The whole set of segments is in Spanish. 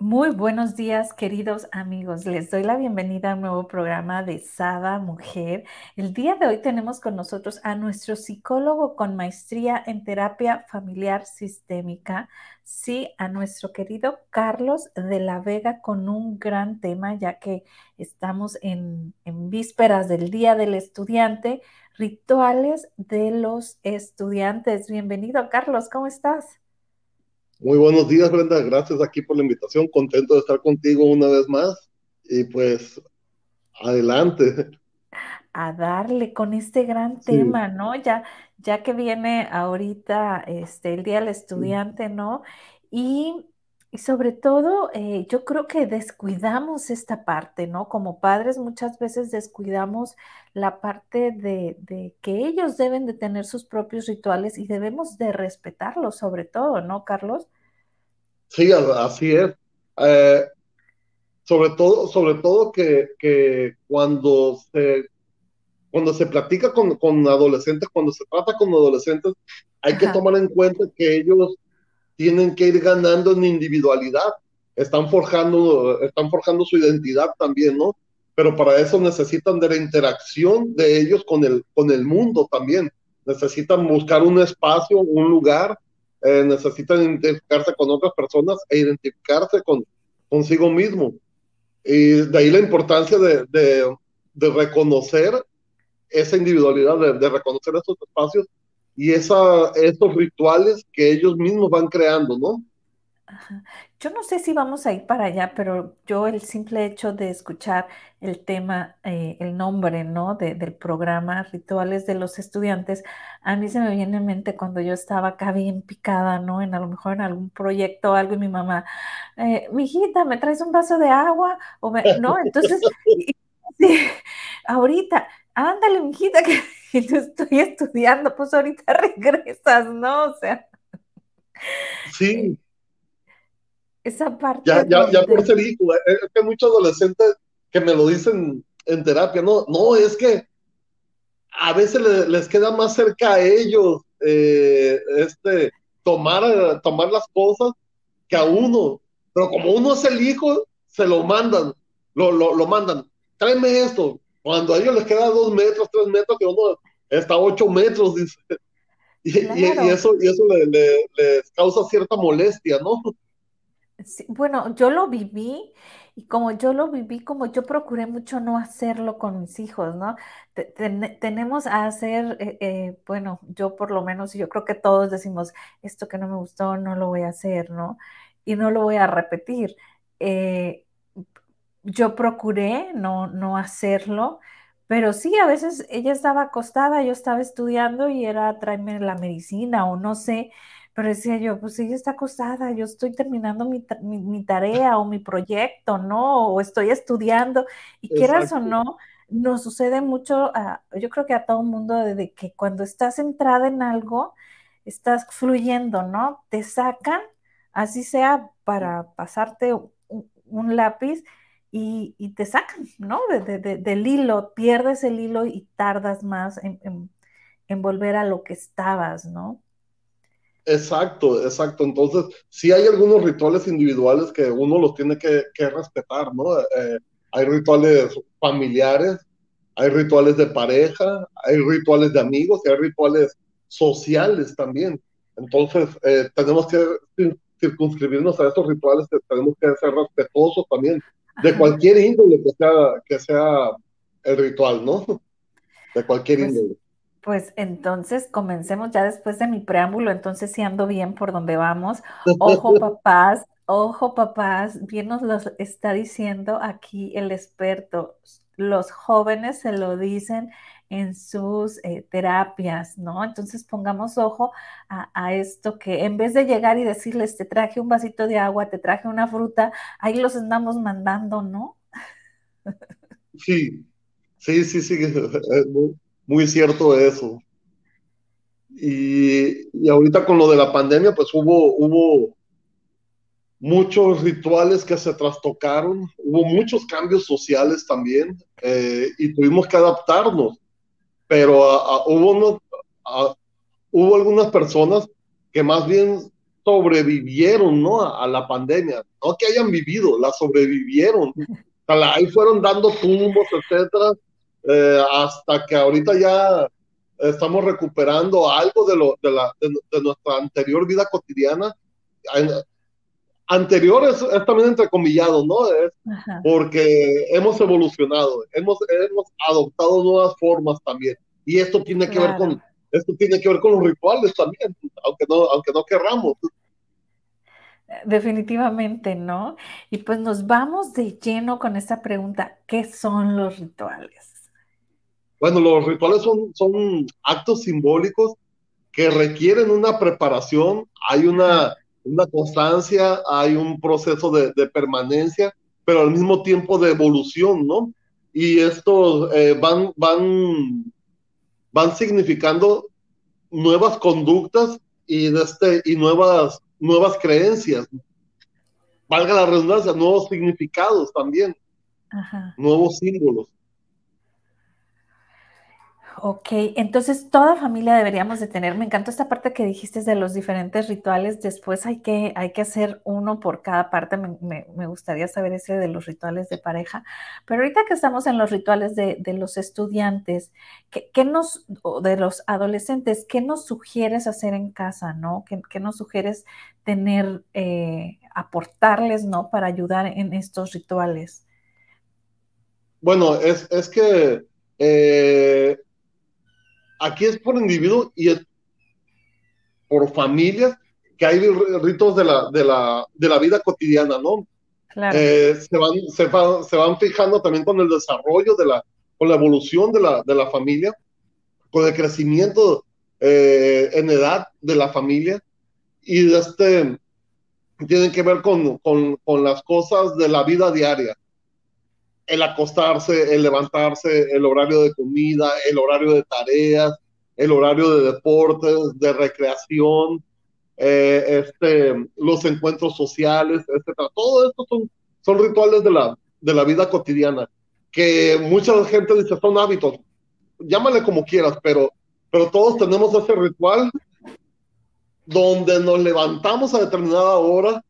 Muy buenos días, queridos amigos. Les doy la bienvenida a un nuevo programa de Sada Mujer. El día de hoy tenemos con nosotros a nuestro psicólogo con maestría en terapia familiar sistémica, sí, a nuestro querido Carlos de la Vega con un gran tema, ya que estamos en, en vísperas del Día del Estudiante, rituales de los estudiantes. Bienvenido, Carlos, ¿cómo estás? Muy buenos días, Brenda. Gracias aquí por la invitación. Contento de estar contigo una vez más. Y pues, adelante. A darle con este gran tema, ¿no? Ya, ya que viene ahorita este, el Día del Estudiante, ¿no? Y, sobre todo, eh, yo creo que descuidamos esta parte, ¿no? Como padres muchas veces descuidamos la parte de, de que ellos deben de tener sus propios rituales y debemos de respetarlos sobre todo, ¿no, Carlos? Sí, así es. Eh, sobre todo, sobre todo que, que, cuando se cuando se platica con, con, adolescentes, cuando se trata con adolescentes, hay que tomar en cuenta que ellos tienen que ir ganando en individualidad, están forjando, están forjando su identidad también, ¿no? Pero para eso necesitan de la interacción de ellos con el, con el mundo también. Necesitan buscar un espacio, un lugar eh, necesitan identificarse con otras personas e identificarse con consigo mismo. Y de ahí la importancia de, de, de reconocer esa individualidad, de, de, reconocer esos espacios y esa, esos rituales que ellos mismos van creando, ¿no? Yo no sé si vamos a ir para allá, pero yo el simple hecho de escuchar el tema, eh, el nombre, ¿no? del programa Rituales de los Estudiantes, a mí se me viene en mente cuando yo estaba acá bien picada, ¿no? En a lo mejor en algún proyecto o algo y mi mamá, eh, mijita, ¿me traes un vaso de agua? ¿no? Entonces, ahorita, ándale, mijita, que estoy estudiando, pues ahorita regresas, ¿no? O sea. Sí esa parte. Ya, ya, ya por ser hijo, es que muchos adolescentes que me lo dicen en terapia, no, no, es que a veces les, queda más cerca a ellos eh, este, tomar, tomar las cosas que a uno. Pero como uno es el hijo, se lo mandan, lo, lo, lo mandan. Tráeme esto. Cuando a ellos les queda dos metros, tres metros, que uno está a ocho metros, dice. Y, y, eso, y eso le, les causa cierta molestia, ¿no? bueno, yo lo viví y como yo lo viví, como yo procuré mucho no hacerlo con mis hijos, ¿no? tenemos a hacer, eh, eh, bueno, yo por lo menos, yo creo que todos decimos, esto que no me gustó, no lo voy a hacer, ¿no? Y no lo voy a repetir. Eh, yo procuré no, no hacerlo, pero sí, a veces ella estaba acostada, yo estaba estudiando y era tráeme la medicina o no sé, pero decía yo, pues ella está acostada, yo estoy terminando mi, mi, tarea o mi proyecto, ¿no? O estoy estudiando, y quieras o no, nos sucede mucho, yo creo que a todo mundo, de que cuando estás centrada en algo, estás fluyendo, ¿no? Te sacan, así sea para pasarte un, lápiz, y, y, te sacan, ¿no? De, de, del hilo, pierdes el hilo y tardas más en, en volver a lo que estabas, ¿no? Exacto, exacto. Entonces, sí hay algunos rituales individuales que uno los tiene que, respetar, ¿no? Eh, hay rituales familiares, hay rituales de pareja, hay rituales de amigos y hay rituales sociales también. Entonces, eh, tenemos que circunscribirnos a estos rituales, tenemos que ser respetuosos también de cualquier índole que sea, que sea el ritual, ¿no? De cualquier pues índole. Pues entonces comencemos ya después de mi preámbulo, entonces si ando bien por donde vamos. Ojo papás, ojo papás, bien nos lo está diciendo aquí el experto. Los jóvenes se lo dicen en sus eh, terapias, ¿no? Entonces pongamos ojo a, esto que en vez de llegar y decirles, te traje un vasito de agua, te traje una fruta, ahí los andamos mandando, ¿no? Sí, sí, sí, sí, muy, muy cierto eso. Y, y, ahorita con lo de la pandemia, pues hubo, hubo muchos rituales que se trastocaron, hubo muchos cambios sociales también eh, y tuvimos que adaptarnos, pero hubo, hubo algunas personas que más bien sobrevivieron ¿no? a, la pandemia, no que hayan vivido, la sobrevivieron, ahí fueron dando tumbos, etcétera, eh, hasta que ahorita ya estamos recuperando algo de, lo, de, la, de nuestra anterior vida cotidiana anterior es, también entrecomillado, ¿no? Es porque hemos evolucionado, hemos, hemos adoptado nuevas formas también. Y esto tiene que ver con esto tiene que ver con los rituales también, aunque no, aunque no querramos. Definitivamente, ¿no? Y pues nos vamos de lleno con esta pregunta, ¿qué son los rituales? Bueno, los rituales son, son actos simbólicos que requieren una preparación, hay una, una constancia, hay un proceso de, permanencia, pero al mismo tiempo de evolución, ¿no? Y estos eh, van, van, van significando nuevas conductas y, este, y nuevas, nuevas creencias. Valga la redundancia, nuevos significados también, nuevos símbolos. Ok, entonces toda familia deberíamos de tener, me encantó esta parte que dijiste de los diferentes rituales, después hay que, hay que hacer uno por cada parte, me, gustaría saber ese de los rituales de pareja, pero ahorita que estamos en los rituales de, los estudiantes, ¿qué, nos, de los adolescentes, qué nos sugieres hacer en casa, no? ¿Qué, nos sugieres tener, eh, aportarles, no? Para ayudar en estos rituales. Bueno, es, es que... Eh, aquí es por individuo y es por familias que hay ritos de la, de la, de la vida cotidiana, ¿no? Eh, se, van, se, se, van fijando también con el desarrollo de la, con la evolución de la, de la familia, con el crecimiento eh, en edad de la familia. Y este, tienen que ver con, con, con las cosas de la vida diaria el acostarse, el levantarse, el horario de comida, el horario de tareas, el horario de deportes, de recreación, eh, este, los encuentros sociales, etc. Todo esto son, son rituales de la, de la vida cotidiana, que mucha gente dice son hábitos, llámale como quieras, pero, pero todos tenemos ese ritual donde nos levantamos a determinada hora,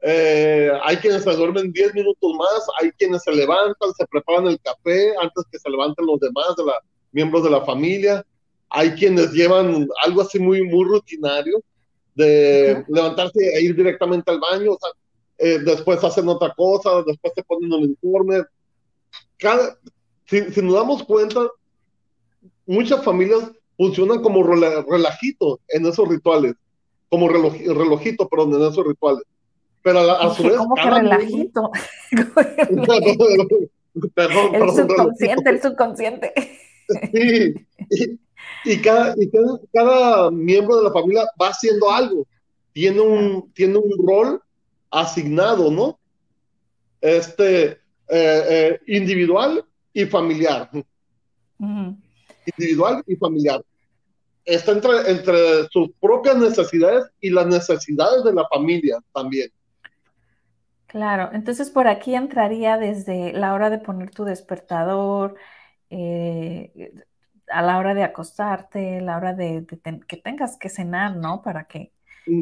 eh, hay quienes se duermen 10 minutos más, hay quienes se levantan, se preparan el café antes que se levanten los demás de la, miembros de la familia. Hay quienes llevan algo así muy, muy rutinario de levantarse e ir directamente al baño, eh, después hacen otra cosa, después se ponen un informe. Cada, si, nos damos cuenta, muchas familias funcionan como relajito en esos rituales, como relojito, perdón, en esos rituales pero a, su vez. ¿Cómo que relajito? perdón, el subconsciente, el subconsciente. Sí, y, cada, y cada, miembro de la familia va haciendo algo, tiene un, tiene un rol asignado, ¿no? Este, eh, eh, individual y familiar. Individual y familiar. Está entre, entre sus propias necesidades y las necesidades de la familia también. Claro, entonces por aquí entraría desde la hora de poner tu despertador, eh, a la hora de acostarte, la hora de, que tengas que cenar, ¿no? Para que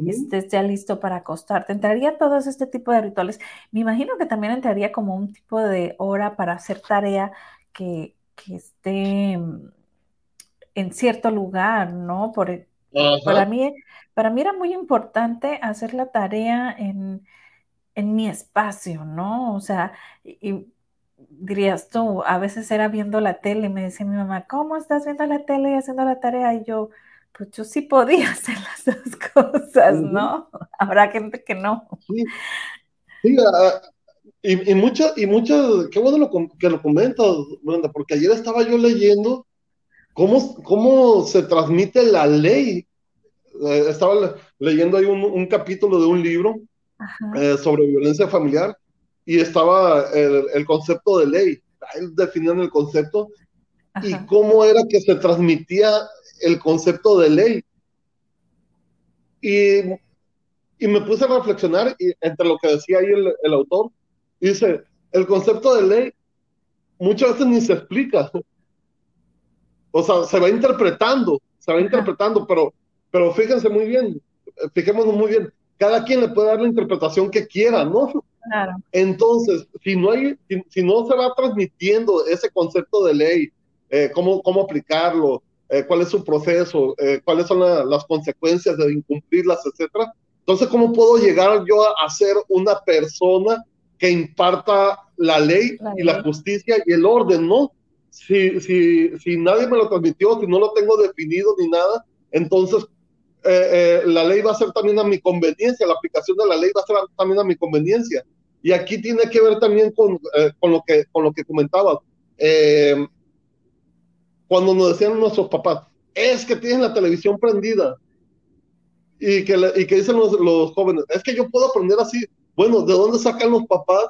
estés ya listo para acostarte. Entraría todo este tipo de rituales. Me imagino que también entraría como un tipo de hora para hacer tarea que, esté mm, en cierto lugar, ¿no? Por, e, para, mí, para mí era muy importante hacer la tarea en en mi espacio, ¿no? O sea, y, dirías tú, a veces era viendo la tele y me decía mi mamá, ¿cómo estás viendo la tele y haciendo la tarea? Y yo, pues yo sí podía hacer las dos cosas, ¿no? Habrá gente que no. Sí, sí ah, y, y muchas, y muchas, qué bueno lo, que lo comentas, Brenda, porque ayer estaba yo leyendo ¿cómo, cómo se transmite la ley? Eh, estaba leyendo ahí un, capítulo de un libro eh, sobre violencia familiar y estaba el, concepto de ley. Él definían el concepto y cómo era que se transmitía el concepto de ley. Y, y me puse a reflexionar y, entre lo que decía ahí el, el autor. Dice, el concepto de ley muchas veces ni se explica. O sea, se va interpretando, se va interpretando, pero, pero fíjense muy bien, fijémonos muy bien, cada quien le puede dar la interpretación que quiera, ¿no? Claro. Entonces, si no, hay, si, no se va transmitiendo ese concepto de ley, eh, cómo, cómo aplicarlo, eh, cuál es su proceso, eh, cuáles son las consecuencias de incumplirlas, etcétera. Entonces, ¿cómo puedo llegar yo a ser una persona que imparta la ley, y la justicia y el orden, ¿no? Si, si, si nadie me lo transmitió, si no lo tengo definido ni nada, entonces eh, eh, la ley va a ser también a mi conveniencia, la aplicación de la ley va a ser también a mi conveniencia. Y aquí tiene que ver también con, eh, con lo, que, con lo que cuando nos decían nuestros papás, es que tienen la televisión prendida. Y que, y que dicen los, los jóvenes, es que yo puedo aprender así. Bueno, ¿de dónde sacan los papás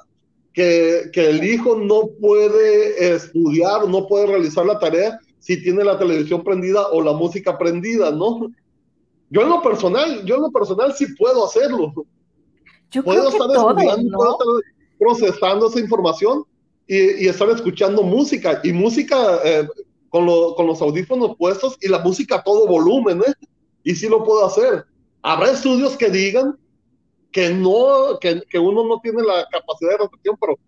que, que, el hijo no puede estudiar, no puede realizar la tarea si tiene la televisión prendida o la música prendida, ¿no? Yo en lo personal, yo en lo personal sí puedo hacerlo. Yo puedo estar estudiando, puedo estar procesando esa información y, y estar escuchando música y música eh, con, lo, con, los audífonos puestos y la música a todo volumen, ¿eh? Y sí lo puedo hacer. Habrá estudios que digan que no, que, que, uno no tiene la capacidad de reflexión, pero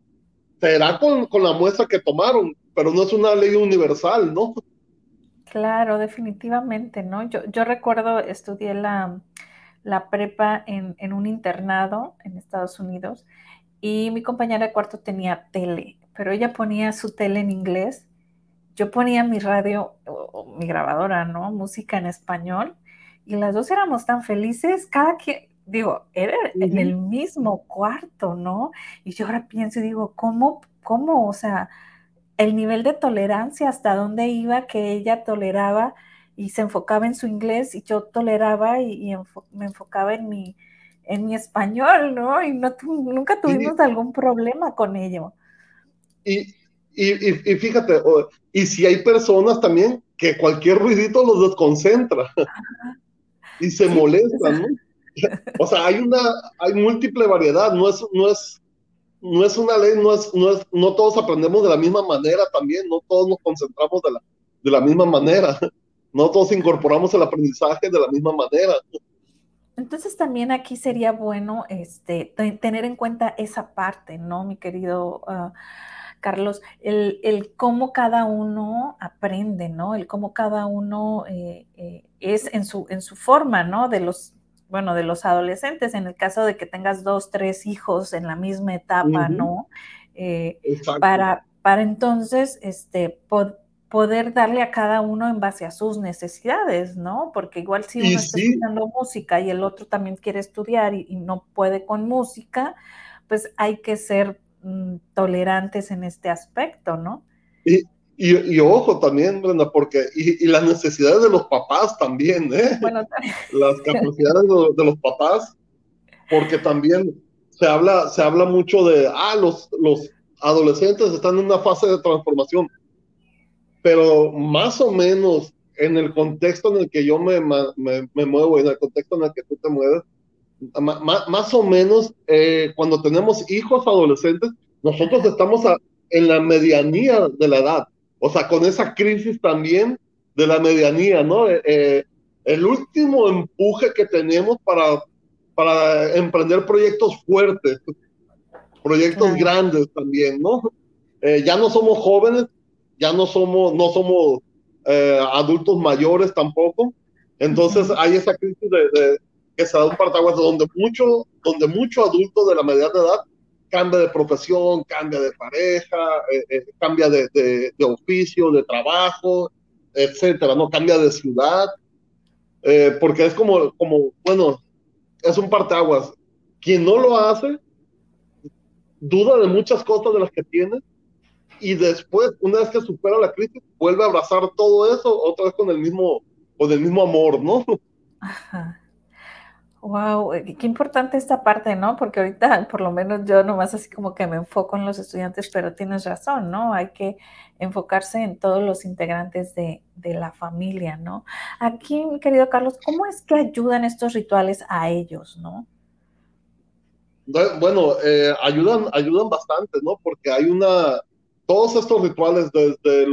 será con, con, la muestra que tomaron, pero no es una ley universal, ¿no? Claro, definitivamente, ¿no? Yo, yo recuerdo, estudié la, la prepa en, en, un internado en Estados Unidos y mi compañera de cuarto tenía tele, pero ella ponía su tele en inglés, yo ponía mi radio o mi grabadora, ¿no? Música en español y las dos éramos tan felices, cada quien, digo, era en el mismo cuarto, ¿no? Y yo ahora pienso y digo, ¿cómo, cómo, o sea, el nivel de tolerancia, hasta dónde iba que ella toleraba y se enfocaba en su inglés y yo toleraba y, me enfocaba en mi, en mi español, ¿no? Y no nunca tuvimos algún problema con ello. Y, y, y, fíjate, y si hay personas también que cualquier ruidito los desconcentra y se molestan, ¿no? o sea, hay una, hay múltiple variedad, no es, no es, no es una ley, no es, no es, no todos aprendemos de la misma manera también, no todos nos concentramos de la, de la misma manera, no todos incorporamos el aprendizaje de la misma manera. Entonces también aquí sería bueno este, tener en cuenta esa parte, ¿no, mi querido uh, Carlos? El, el, cómo cada uno aprende, ¿no? El cómo cada uno eh, eh, es en su, en su forma, ¿no? De los, bueno, de los adolescentes, en el caso de que tengas dos, tres hijos en la misma etapa, ¿no? Eh, para, para entonces este, poder darle a cada uno en base a sus necesidades, ¿no? Porque igual si uno está estudiando música y el otro también quiere estudiar y, no puede con música, pues hay que ser mm, tolerantes en este aspecto, ¿no? Y, y, ojo también, Brenda, porque, y, las necesidades de los papás también, ¿eh? Bueno, Las capacidades de, los papás, porque también se habla, se habla mucho de, ah, los, los adolescentes están en una fase de transformación, pero más o menos en el contexto en el que yo me, me, me muevo, en el contexto en el que tú te mueves, más, más o menos eh, cuando tenemos hijos adolescentes, nosotros estamos en la medianía de la edad o sea, con esa crisis también de la medianía, ¿no? Eh, eh, el último empuje que tenemos para, para emprender proyectos fuertes, proyectos grandes también, ¿no? Eh, ya no somos jóvenes, ya no somos, no somos adultos mayores tampoco, entonces hay esa crisis de, que se da un partaguas donde mucho, donde mucho adulto de la mediana edad cambia de profesión, cambia de pareja, eh, eh, cambia de, de, oficio, de trabajo, etcétera, ¿no? Cambia de ciudad, eh, porque es como, como, bueno, es un parteaguas. Quien no lo hace, duda de muchas cosas de las que tiene, y después, una vez que supera la crisis, vuelve a abrazar todo eso, otra vez con el mismo, con el mismo amor, ¿no? Ajá. Wow, eh, qué importante esta parte, ¿no? Porque ahorita, por lo menos yo nomás así como que me enfoco en los estudiantes, pero tienes razón, ¿no? Hay que enfocarse en todos los integrantes de, la familia, ¿no? Aquí, mi querido Carlos, ¿cómo es que ayudan estos rituales a ellos, ¿no? Bueno, eh, ayudan, ayudan bastante, ¿no? Porque hay una, todos estos rituales, desde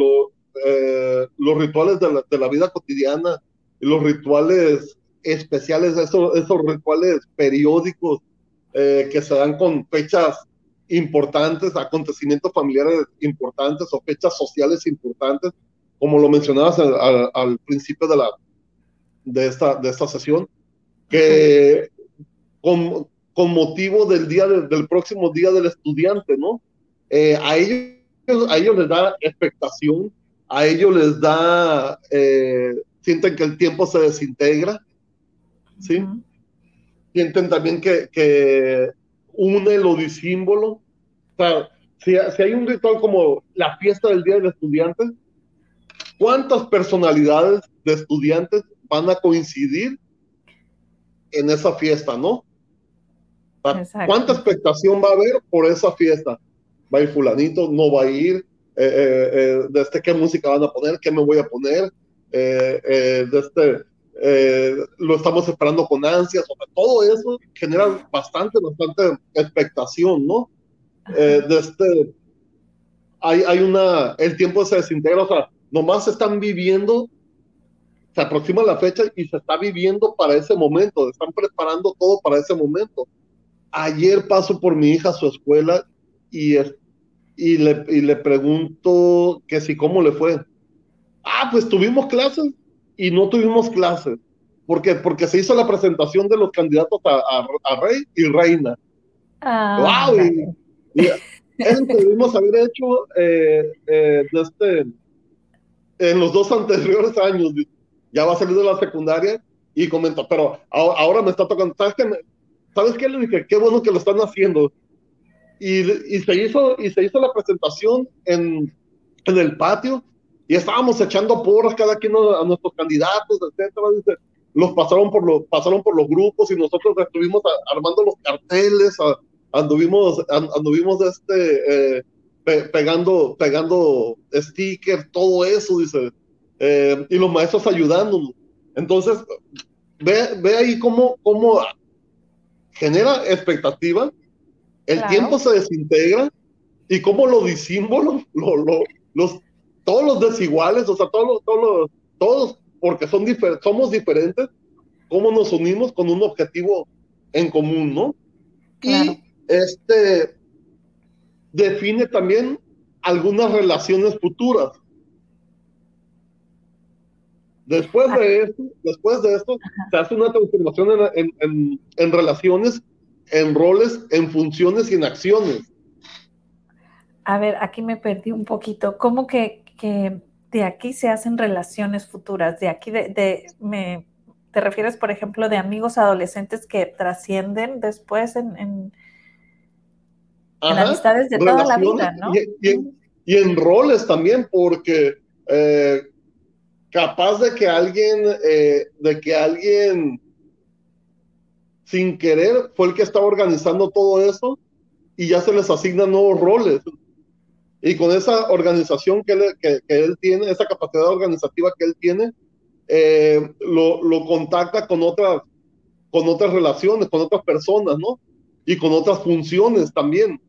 eh, los rituales de la, de la vida cotidiana, los rituales especiales, esos, esos rituales periódicos eh, que se dan con fechas importantes, acontecimientos familiares importantes o fechas sociales importantes, como lo mencionabas al, principio de, la, de, esta, de esta sesión, que con, con motivo del día del próximo día del estudiante, ¿no? Eh, a, ellos, a ellos les da expectación, a ellos les da, eh, sienten que el tiempo se desintegra, ¿sí? Sienten también que, que une lo disímbolo. O sea, si, si, hay un ritual como la fiesta del Día del Estudiante, ¿cuántas personalidades de estudiantes van a coincidir en esa fiesta, no? ¿Cuánta expectación va a haber por esa fiesta? ¿Va a ir fulanito? ¿No va a ir? Eh, eh, eh, ¿De este qué música van a poner? ¿Qué me voy a poner? de este, eh, lo estamos esperando con ansias, o todo eso genera bastante, bastante expectación, ¿no? Eh, de este, hay, hay una, el tiempo se desintegra, o sea, nomás se están viviendo, se aproxima la fecha y se está viviendo para ese momento, están preparando todo para ese momento. Ayer paso por mi hija a su escuela y, y, le, y le pregunto que si cómo le fue. Ah, pues tuvimos clases y no tuvimos clases. ¿Por Porque se hizo la presentación de los candidatos a, a, rey y reina. Ah, ¡Wow! Y, eso que debimos haber hecho eh, eh, este, en los dos anteriores años. Ya va a salir de la secundaria y comenta, pero ahora, me está tocando. ¿Sabes qué? ¿Sabes qué? Le dije, qué bueno que lo están haciendo. Y, y, se, hizo, y se hizo la presentación en, en el patio y estábamos echando porras cada quien a, nuestros candidatos, etcétera. Dice, los pasaron por los, pasaron por los grupos y nosotros estuvimos armando los carteles, anduvimos, anduvimos este, eh, pegando, pegando stickers, todo eso, dice, eh, y los maestros ayudándonos. Entonces, ve, ve ahí cómo, cómo genera expectativa, el tiempo se desintegra y cómo lo disímbolo, lo, lo, los todos los desiguales, o sea, todos, todos, todos porque son somos diferentes, cómo nos unimos con un objetivo en común, ¿no? Y este define también algunas relaciones futuras. Después de esto, después de esto, se hace una transformación en, en, en, relaciones, en roles, en funciones y en acciones. A ver, aquí me perdí un poquito. ¿Cómo que que de aquí se hacen relaciones futuras, de aquí de, me, te refieres, por ejemplo, de amigos adolescentes que trascienden después en, en, amistades de toda la vida, ¿no? Y, en roles también, porque eh, capaz de que alguien, eh, de que alguien sin querer fue el que estaba organizando todo eso y ya se les asignan nuevos roles. Y con esa organización que él, que, él tiene, esa capacidad organizativa que él tiene, eh, lo, lo, contacta con otras, con otras relaciones, con otras personas, ¿no? Y con otras funciones también.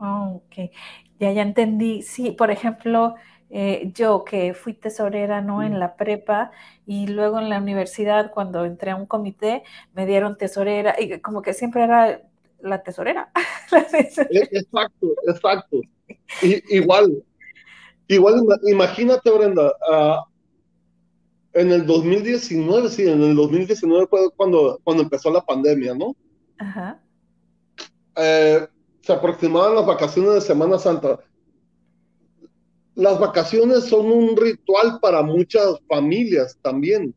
Oh, ok, ya, ya entendí. Sí, por ejemplo, eh, yo que fui tesorera, ¿no? En la prepa y luego en la universidad, cuando entré a un comité, me dieron tesorera y como que siempre era la tesorera. E, exacto, exacto igual, igual, imagínate, Brenda, uh, en el 2019, sí, en el 2019 fue cuando, cuando empezó la pandemia, ¿no? Ajá. Eh, se aproximaban las vacaciones de Semana Santa. Las vacaciones son un ritual para muchas familias también.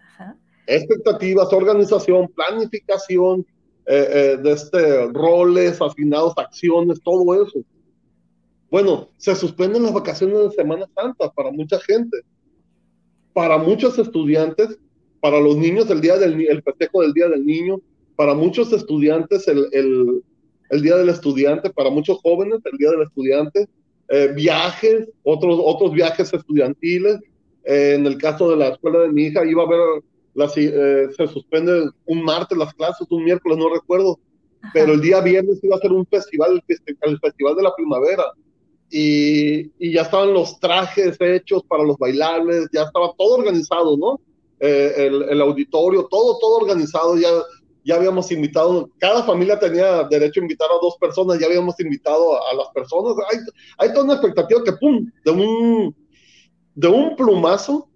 Ajá. Expectativas, organización, planificación, eh, eh, de este, roles asignados, acciones, todo eso. Bueno, se suspenden las vacaciones de Semana Santa para mucha gente. Para muchos estudiantes, para los niños el día del el festejo del Día del Niño, para muchos estudiantes el, el, el Día del Estudiante, para muchos jóvenes el Día del Estudiante, eh, viajes, otros, otros viajes estudiantiles. Eh, en el caso de la escuela de mi hija, iba a haber, las, eh, se suspende un martes las clases, un miércoles, no recuerdo, pero el día viernes iba a ser un festival, el Festival de la Primavera. Y, y, ya estaban los trajes hechos para los bailables, ya estaba todo organizado, ¿no? el, el, auditorio, todo, todo organizado, ya, ya habíamos invitado, cada familia tenía derecho a invitar a dos personas, ya habíamos invitado a, a las personas, hay, hay, toda una expectativa que, ¡pum!, de un, de un plumazo,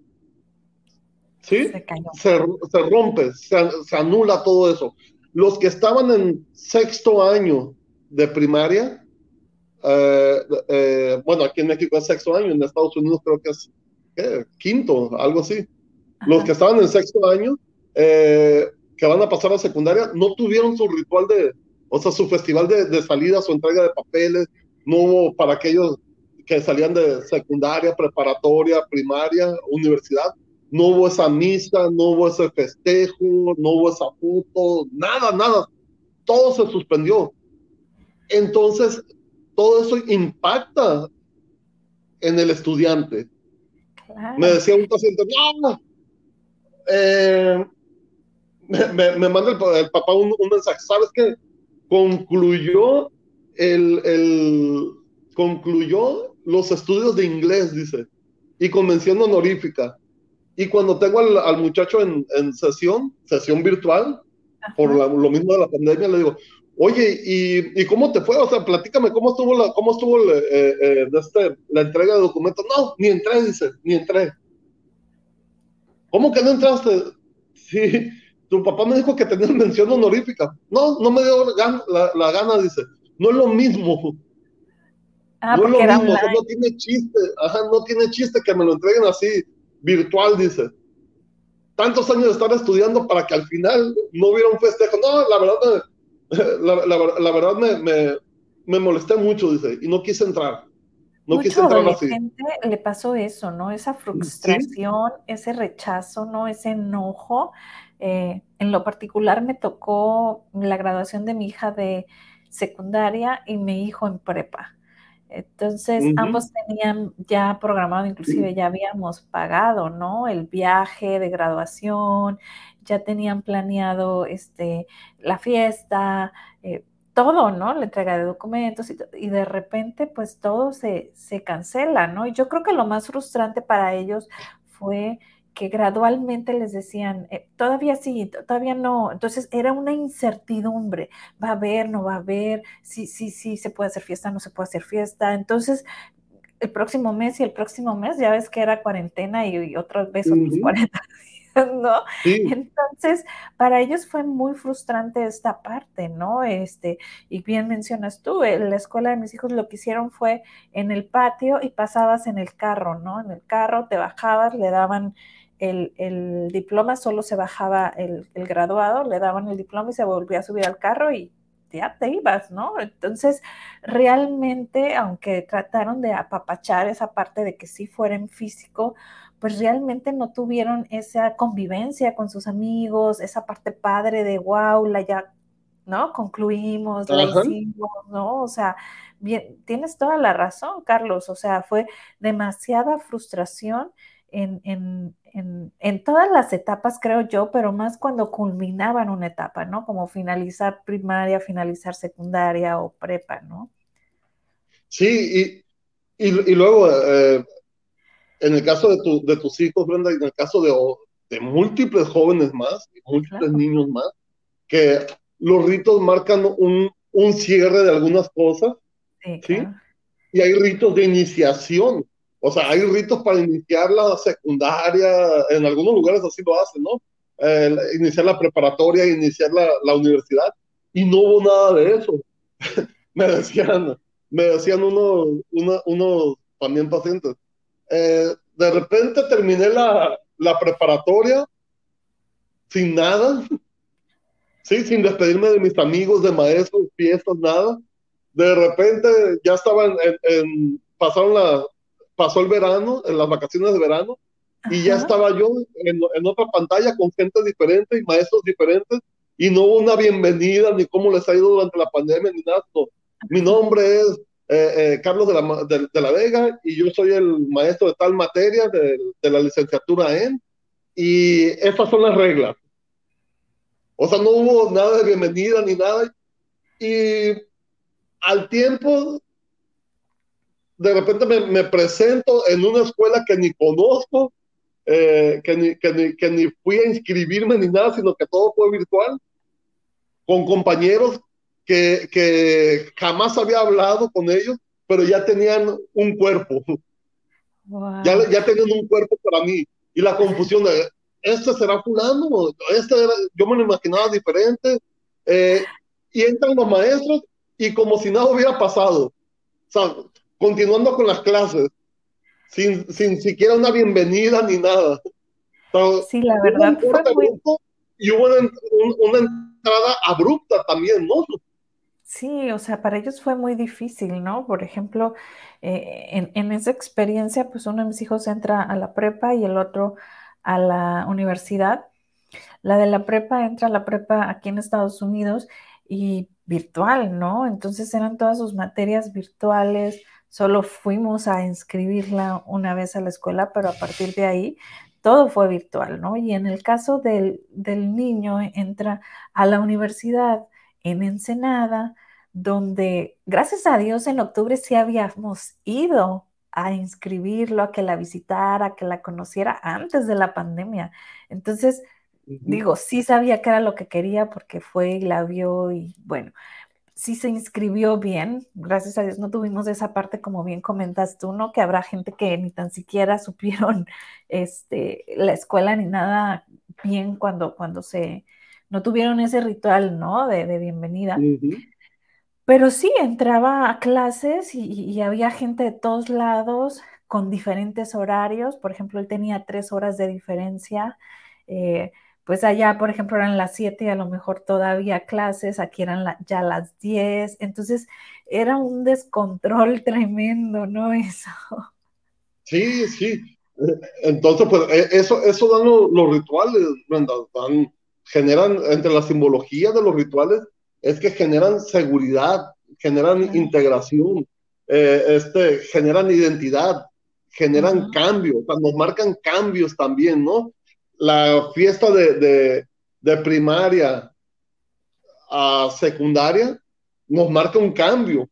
¿sí? Se, se, se rompe, se, se, anula todo eso. Los que estaban en sexto año de primaria, eh, eh, bueno, aquí en México es sexto año, en Estados Unidos creo que es ¿qué? quinto, algo así. Ajá. Los que estaban en sexto año, eh, que van a pasar a secundaria, no tuvieron su ritual de, o sea, su festival de, de salida, su entrega de papeles, no hubo para aquellos que salían de secundaria, preparatoria, primaria, universidad, no hubo esa misa, no hubo ese festejo, no hubo esa foto, nada, nada, todo se suspendió. Entonces, todo eso impacta en el estudiante. Claro. Me decía un paciente, no, eh, me, me, manda el, el papá un, un, mensaje, ¿sabes qué? Concluyó el, el, concluyó los estudios de inglés, dice, y convención honorífica. Y cuando tengo al, al muchacho en, en, sesión, sesión virtual, Ajá. por la, lo mismo de la pandemia, le digo, oye, ¿y, ¿y, cómo te fue? O sea, platícame, ¿cómo estuvo la, cómo estuvo el, eh, eh, este, la entrega de documentos? No, ni entré, dice, ni entré. ¿Cómo que no entraste? Sí, tu papá me dijo que tenía mención honorífica. No, no me dio la, la, la gana, dice. No es lo mismo. Ah, no es lo mismo, no tiene chiste, ajá, no tiene chiste que me lo entreguen así, virtual, dice. Tantos años de estar estudiando para que al final no hubiera un festejo. No, la verdad, me, la, la, la, verdad me, me, me, molesté mucho, dice, y no quise entrar. No Mucho quise entrar así. le pasó eso, ¿no? Esa frustración, ¿Sí? ese rechazo, ¿no? Ese enojo. Eh, en lo particular me tocó la graduación de mi hija de secundaria y mi hijo en prepa. Entonces, uh -huh. ambos tenían ya programado, inclusive ya habíamos pagado, ¿no? El viaje de graduación, ya tenían planeado este, la fiesta, eh, todo, ¿no? La entrega de documentos y, y, de repente, pues todo se, se cancela, ¿no? Y yo creo que lo más frustrante para ellos fue que gradualmente les decían, eh, todavía sí, todavía no. Entonces era una incertidumbre, va a haber, no va a haber, sí, sí, sí, se puede hacer fiesta, no se puede hacer fiesta. Entonces, el próximo mes y el próximo mes, ya ves que era cuarentena y, y uh -huh. otros 40 ¿no? Sí. Entonces, para ellos fue muy frustrante esta parte, ¿no? Este, y bien mencionas tú, en la escuela de mis hijos lo que hicieron fue en el patio y pasabas en el carro, ¿no? En el carro te bajabas, le daban el, el diploma, solo se bajaba el, el, graduado, le daban el diploma y se volvía a subir al carro y ya te ibas, ¿no? Entonces, realmente, aunque trataron de apapachar esa parte de que sí fuera en físico, pues realmente no tuvieron esa convivencia con sus amigos, esa parte padre de wow, la ya, ¿no? Concluimos, la Ajá. hicimos, ¿no? O sea, bien, tienes toda la razón, Carlos, o sea, fue demasiada frustración en, en, en, en, todas las etapas, creo yo, pero más cuando culminaban una etapa, ¿no? Como finalizar primaria, finalizar secundaria o prepa, ¿no? Sí, y, y, y luego, eh, en el caso de, tu, de, tus hijos, Brenda, y en el caso de, de múltiples jóvenes más, múltiples claro. niños más, que los ritos marcan un, un cierre de algunas cosas, sí, ¿sí? Claro. Y hay ritos de iniciación, o sea, hay ritos para iniciar la secundaria, en algunos lugares así lo hacen, ¿no? Eh, iniciar la preparatoria, iniciar la, la, universidad, y no hubo nada de eso. me decían, me decían unos, uno, unos también pacientes, eh, de repente terminé la, la, preparatoria sin nada, sí, sin despedirme de mis amigos, de maestros, fiestas, nada. de repente ya estaban en, pasaron la, pasó el verano, en las vacaciones de verano, y ya estaba yo en, en, otra pantalla con gente diferente y maestros diferentes, y no hubo una bienvenida ni cómo les ha ido durante la pandemia ni nada. Mi nombre es eh, eh, Carlos de la, de, la, Vega y yo soy el maestro de tal materia de, de la licenciatura en, y estas son las reglas. O sea, no hubo nada de bienvenida ni nada. Y al tiempo, de repente me, presento en una escuela que ni conozco, eh, que, ni, que, ni, que, ni, fui a inscribirme ni nada, sino que todo fue virtual, con compañeros que, que jamás había hablado con ellos, pero ya tenían un cuerpo. Ya, ya tenían un cuerpo para mí. Y la confusión de, ¿este será fulano? Este yo me lo imaginaba diferente. Eh, y entran los maestros y como si nada hubiera pasado. O sea, continuando con las clases, sin, sin siquiera una bienvenida ni nada. sí, la verdad fue muy... Y hubo una, entrada abrupta también, ¿no? Sí, o sea, para ellos fue muy difícil, ¿no? Por ejemplo, eh, en, en, esa experiencia, pues uno de mis hijos entra a la prepa y el otro a la universidad. La de la prepa entra a la prepa aquí en Estados Unidos y virtual, ¿no? Entonces eran todas sus materias virtuales, solo fuimos a inscribirla una vez a la escuela, pero a partir de ahí todo fue virtual, ¿no? Y en el caso del, del niño, entra a la universidad en Ensenada, donde gracias a Dios en octubre sí habíamos ido a inscribirlo, a que la visitara, a que la conociera antes de la pandemia. Entonces, digo, sí sabía que era lo que quería porque fue y la vio y bueno, sí se inscribió bien, gracias a Dios no tuvimos esa parte como bien comentas tú, ¿no? Que habrá gente que ni tan siquiera supieron este, la escuela ni nada bien cuando, cuando se, no tuvieron ese ritual, ¿no? De, bienvenida. Pero sí, entraba a clases y, había gente de todos lados con diferentes horarios. Por ejemplo, él tenía tres horas de diferencia. Eh, pues allá, por ejemplo, eran las 7 y a lo mejor todavía clases, aquí eran ya las 10, entonces era un descontrol tremendo, ¿no? Eso. Sí, sí. Entonces, pues e, eso, eso dan los, rituales, dan, generan entre la simbología de los rituales, es que generan seguridad, generan integración, eh, este, generan identidad, generan cambios, nos marcan cambios también, ¿no? La fiesta de, primaria a secundaria nos marca un cambio.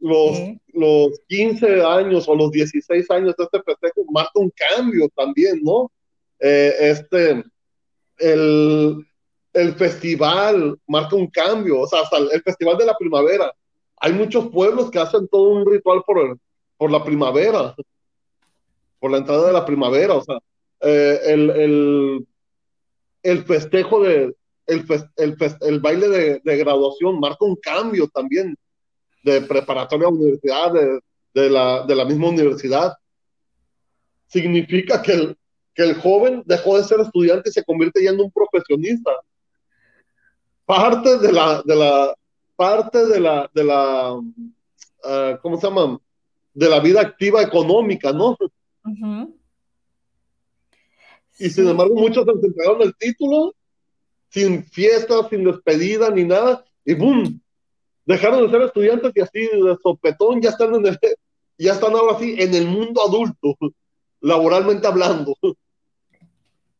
Los, los 15 años o los 16 años de este festejo marca un cambio también, ¿no? Eh, este, el, festival marca un cambio, o sea, hasta el, festival de la primavera. Hay muchos pueblos que hacen todo un ritual por, por la primavera, por la entrada de la primavera, o sea, eh, el, el, festejo de, el, el, el baile de, de, graduación marca un cambio también de preparatoria a universidad, de, de, la, de la misma universidad. Significa que el, que el joven dejó de ser estudiante y se convierte ya en un profesionista. Parte de la, de la, parte de la, de la, uh, ¿cómo se llama? De la vida activa económica, ¿no? Y sin embargo, muchos se entregaron el título sin fiesta, sin despedida ni nada, y ¡boom! Dejaron de ser estudiantes y así de sopetón ya están, en ya están ahora sí en el mundo adulto, laboralmente hablando.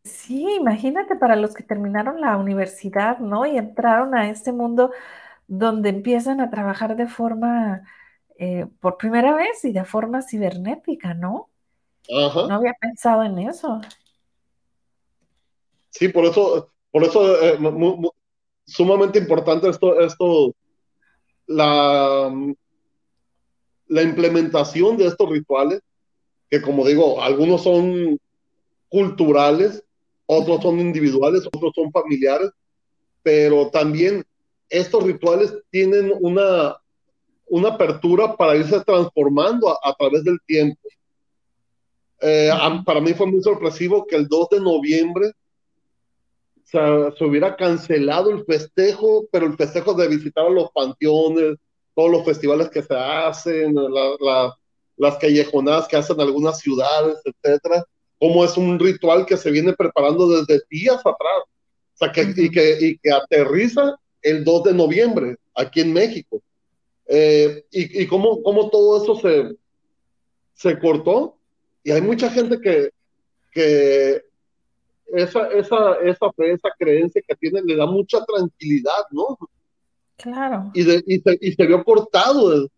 Sí, imagínate para los que terminaron la universidad, ¿no? Y entraron a este mundo donde empiezan a trabajar de forma, eh, por primera vez y de forma cibernética, ¿no? Ajá. No había pensado en eso. Sí, por eso, por eso eh, sumamente importante esto, esto la, implementación de estos rituales, que como digo, algunos son culturales, otros son individuales, otros son familiares, pero también estos rituales tienen una, una apertura para irse transformando a, través del tiempo. Eh, para mí fue muy sorpresivo que el 2 de noviembre se, hubiera cancelado el festejo, pero el festejo de visitar los panteones, todos los festivales que se hacen, las callejonadas que hacen algunas ciudades, etcétera, cómo es un ritual que se viene preparando desde días atrás, o sea, que, y, que, y que aterriza el 2 de noviembre aquí en México. Eh, y, y cómo, cómo, todo eso se, se cortó. Y hay mucha gente que, que esa, esa, esa fe, esa creencia que tiene le da mucha tranquilidad, ¿no? Claro. Y, de, y, se, y se vio cortado,